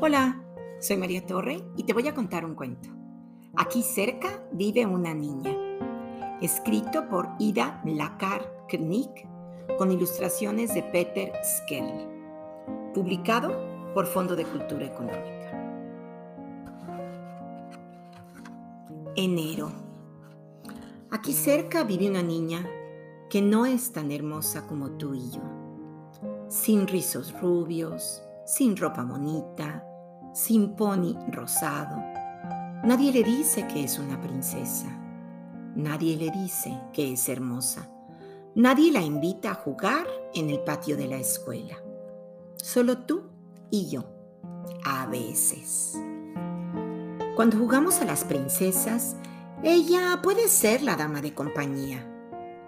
Hola, soy María Torre y te voy a contar un cuento. Aquí cerca vive una niña, escrito por Ida Lakar Knick con ilustraciones de Peter Skell, publicado por Fondo de Cultura Económica. Enero. Aquí cerca vive una niña que no es tan hermosa como tú y yo, sin rizos rubios, sin ropa bonita, sin pony rosado. Nadie le dice que es una princesa. Nadie le dice que es hermosa. Nadie la invita a jugar en el patio de la escuela. Solo tú y yo. A veces. Cuando jugamos a las princesas, ella puede ser la dama de compañía.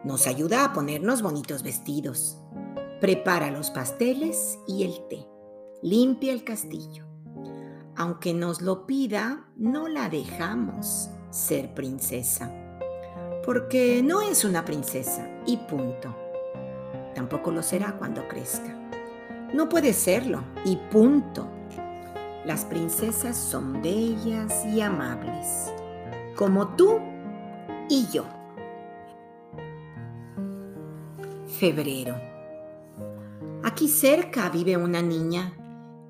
Nos ayuda a ponernos bonitos vestidos. Prepara los pasteles y el té. Limpia el castillo aunque nos lo pida, no la dejamos ser princesa. Porque no es una princesa y punto. Tampoco lo será cuando crezca. No puede serlo y punto. Las princesas son bellas y amables, como tú y yo. Febrero. Aquí cerca vive una niña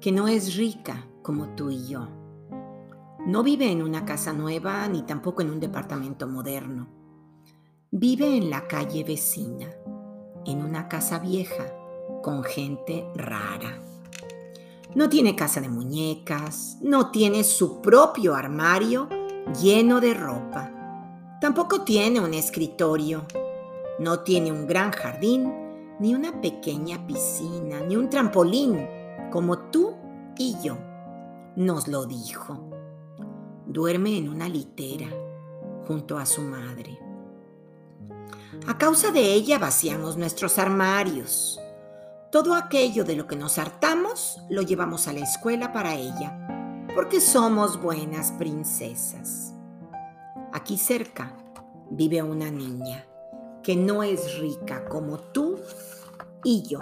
que no es rica como tú y yo. No vive en una casa nueva ni tampoco en un departamento moderno. Vive en la calle vecina, en una casa vieja, con gente rara. No tiene casa de muñecas, no tiene su propio armario lleno de ropa. Tampoco tiene un escritorio. No tiene un gran jardín, ni una pequeña piscina, ni un trampolín, como tú y yo nos lo dijo. Duerme en una litera junto a su madre. A causa de ella vaciamos nuestros armarios. Todo aquello de lo que nos hartamos lo llevamos a la escuela para ella, porque somos buenas princesas. Aquí cerca vive una niña que no es rica como tú y yo.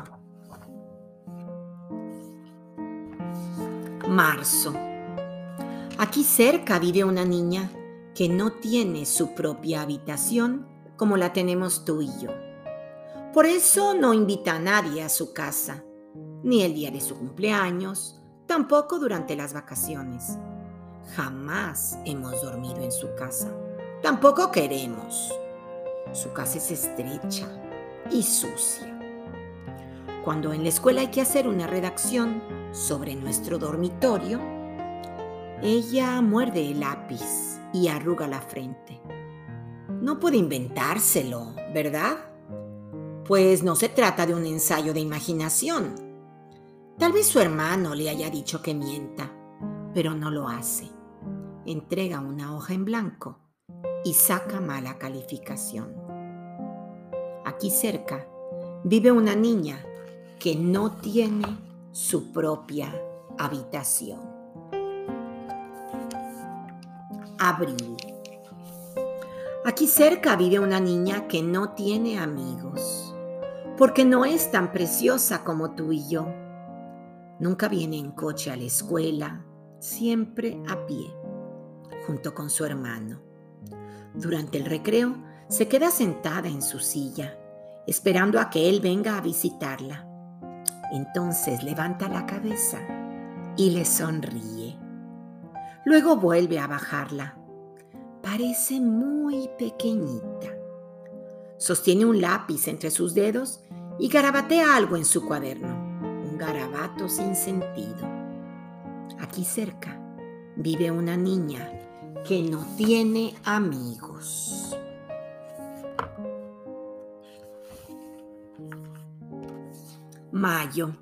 Marzo. Aquí cerca vive una niña que no tiene su propia habitación como la tenemos tú y yo. Por eso no invita a nadie a su casa, ni el día de su cumpleaños, tampoco durante las vacaciones. Jamás hemos dormido en su casa. Tampoco queremos. Su casa es estrecha y sucia. Cuando en la escuela hay que hacer una redacción, sobre nuestro dormitorio, ella muerde el lápiz y arruga la frente. No puede inventárselo, ¿verdad? Pues no se trata de un ensayo de imaginación. Tal vez su hermano le haya dicho que mienta, pero no lo hace. Entrega una hoja en blanco y saca mala calificación. Aquí cerca vive una niña que no tiene su propia habitación. Abril. Aquí cerca vive una niña que no tiene amigos, porque no es tan preciosa como tú y yo. Nunca viene en coche a la escuela, siempre a pie, junto con su hermano. Durante el recreo se queda sentada en su silla, esperando a que él venga a visitarla. Entonces levanta la cabeza y le sonríe. Luego vuelve a bajarla. Parece muy pequeñita. Sostiene un lápiz entre sus dedos y garabatea algo en su cuaderno. Un garabato sin sentido. Aquí cerca vive una niña que no tiene amigos. Mayo.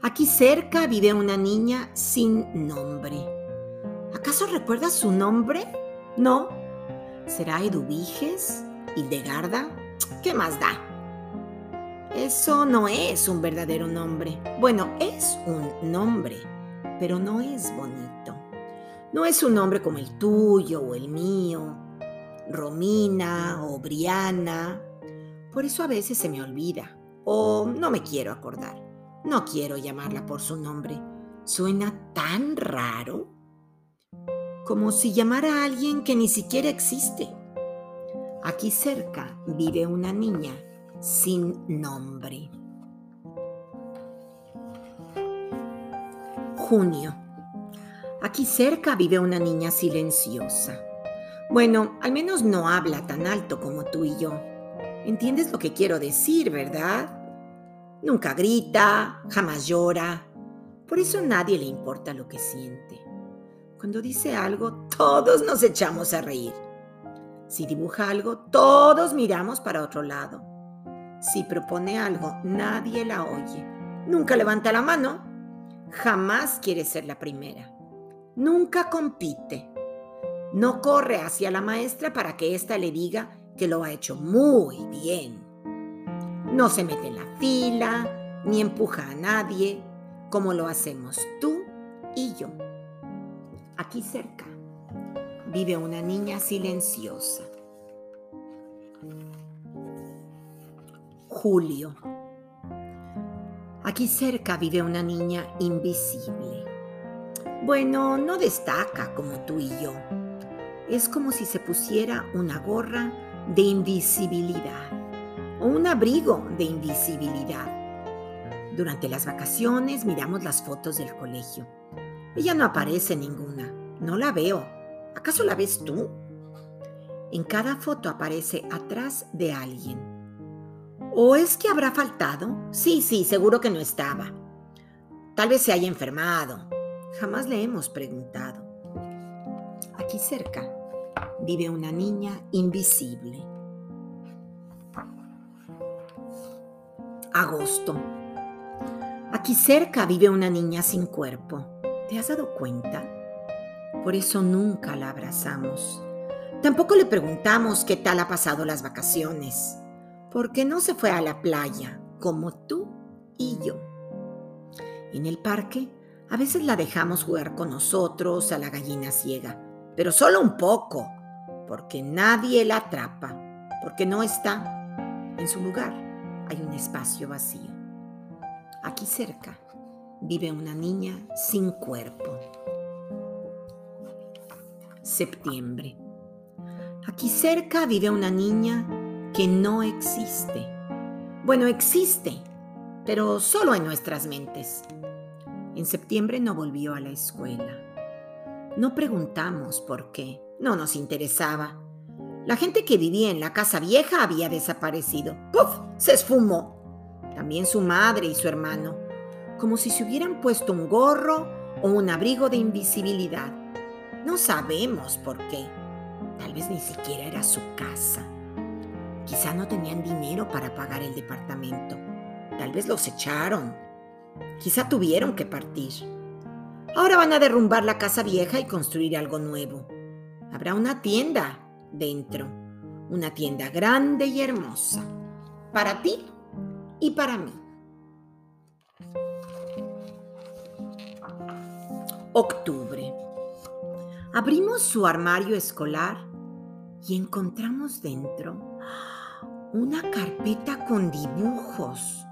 Aquí cerca vive una niña sin nombre. ¿Acaso recuerdas su nombre? No. ¿Será Eduviges? ¿Hildegarda? ¿Qué más da? Eso no es un verdadero nombre. Bueno, es un nombre, pero no es bonito. No es un nombre como el tuyo o el mío, Romina o Briana. Por eso a veces se me olvida o no me quiero acordar. No quiero llamarla por su nombre. Suena tan raro como si llamara a alguien que ni siquiera existe. Aquí cerca vive una niña sin nombre. Junio. Aquí cerca vive una niña silenciosa. Bueno, al menos no habla tan alto como tú y yo. ¿Entiendes lo que quiero decir, verdad? Nunca grita, jamás llora. Por eso nadie le importa lo que siente. Cuando dice algo, todos nos echamos a reír. Si dibuja algo, todos miramos para otro lado. Si propone algo, nadie la oye. Nunca levanta la mano. Jamás quiere ser la primera. Nunca compite. No corre hacia la maestra para que ésta le diga que lo ha hecho muy bien. No se mete en la fila, ni empuja a nadie, como lo hacemos tú y yo. Aquí cerca vive una niña silenciosa. Julio. Aquí cerca vive una niña invisible. Bueno, no destaca como tú y yo. Es como si se pusiera una gorra de invisibilidad o un abrigo de invisibilidad. Durante las vacaciones miramos las fotos del colegio. Ella no aparece ninguna. No la veo. ¿Acaso la ves tú? En cada foto aparece atrás de alguien. ¿O es que habrá faltado? Sí, sí, seguro que no estaba. Tal vez se haya enfermado. Jamás le hemos preguntado. Aquí cerca vive una niña invisible. Agosto. Aquí cerca vive una niña sin cuerpo. ¿Te has dado cuenta? Por eso nunca la abrazamos. Tampoco le preguntamos qué tal ha pasado las vacaciones, porque no se fue a la playa como tú y yo. En el parque a veces la dejamos jugar con nosotros a la gallina ciega, pero solo un poco, porque nadie la atrapa, porque no está en su lugar. Hay un espacio vacío. Aquí cerca vive una niña sin cuerpo. Septiembre. Aquí cerca vive una niña que no existe. Bueno, existe, pero solo en nuestras mentes. En septiembre no volvió a la escuela. No preguntamos por qué, no nos interesaba. La gente que vivía en la casa vieja había desaparecido. ¡Puf! Se esfumó. También su madre y su hermano, como si se hubieran puesto un gorro o un abrigo de invisibilidad. No sabemos por qué. Tal vez ni siquiera era su casa. Quizá no tenían dinero para pagar el departamento. Tal vez los echaron. Quizá tuvieron que partir. Ahora van a derrumbar la casa vieja y construir algo nuevo. Habrá una tienda dentro, una tienda grande y hermosa, para ti y para mí. Octubre. Abrimos su armario escolar y encontramos dentro una carpeta con dibujos.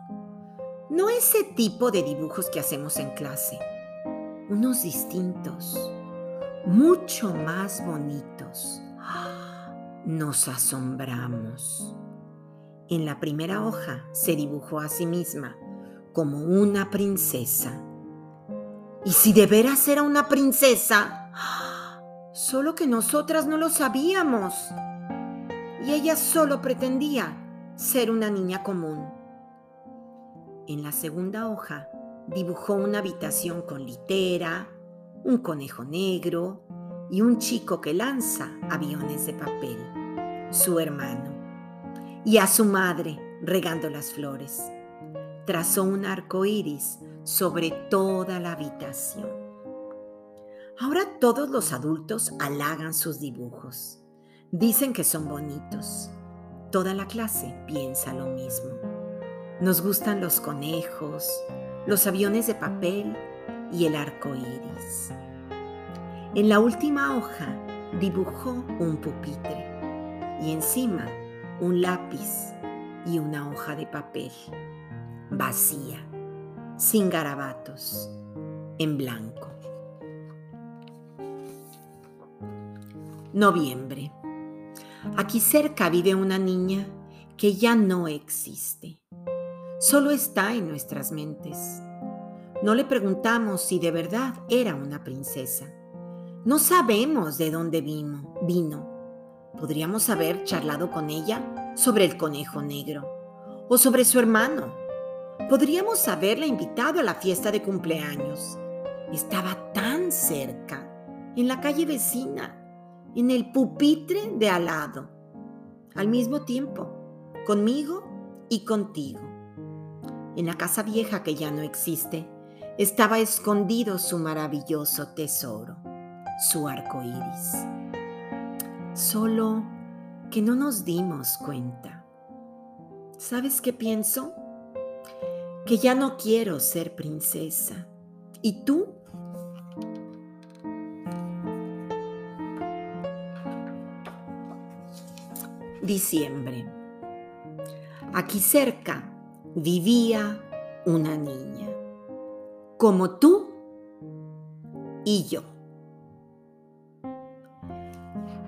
No ese tipo de dibujos que hacemos en clase, unos distintos, mucho más bonitos. Nos asombramos. En la primera hoja se dibujó a sí misma como una princesa. ¿Y si de veras era una princesa? Solo que nosotras no lo sabíamos. Y ella solo pretendía ser una niña común. En la segunda hoja dibujó una habitación con litera, un conejo negro y un chico que lanza aviones de papel, su hermano, y a su madre regando las flores. Trazó un arco iris sobre toda la habitación. Ahora todos los adultos halagan sus dibujos. Dicen que son bonitos. Toda la clase piensa lo mismo. Nos gustan los conejos, los aviones de papel y el arco iris. En la última hoja dibujó un pupitre y encima un lápiz y una hoja de papel, vacía, sin garabatos. en blanco. Noviembre. Aquí cerca vive una niña que ya no existe. Solo está en nuestras mentes. No le preguntamos si de verdad era una princesa. No sabemos de dónde vino. vino. Podríamos haber charlado con ella sobre el conejo negro o sobre su hermano. Podríamos haberla invitado a la fiesta de cumpleaños. Estaba tan cerca, en la calle vecina, en el pupitre de al lado, al mismo tiempo, conmigo y contigo. En la casa vieja que ya no existe, estaba escondido su maravilloso tesoro, su arco iris. Solo que no nos dimos cuenta. ¿Sabes qué pienso? Que ya no quiero ser princesa. ¿Y tú? Diciembre. Aquí cerca vivía una niña, como tú y yo.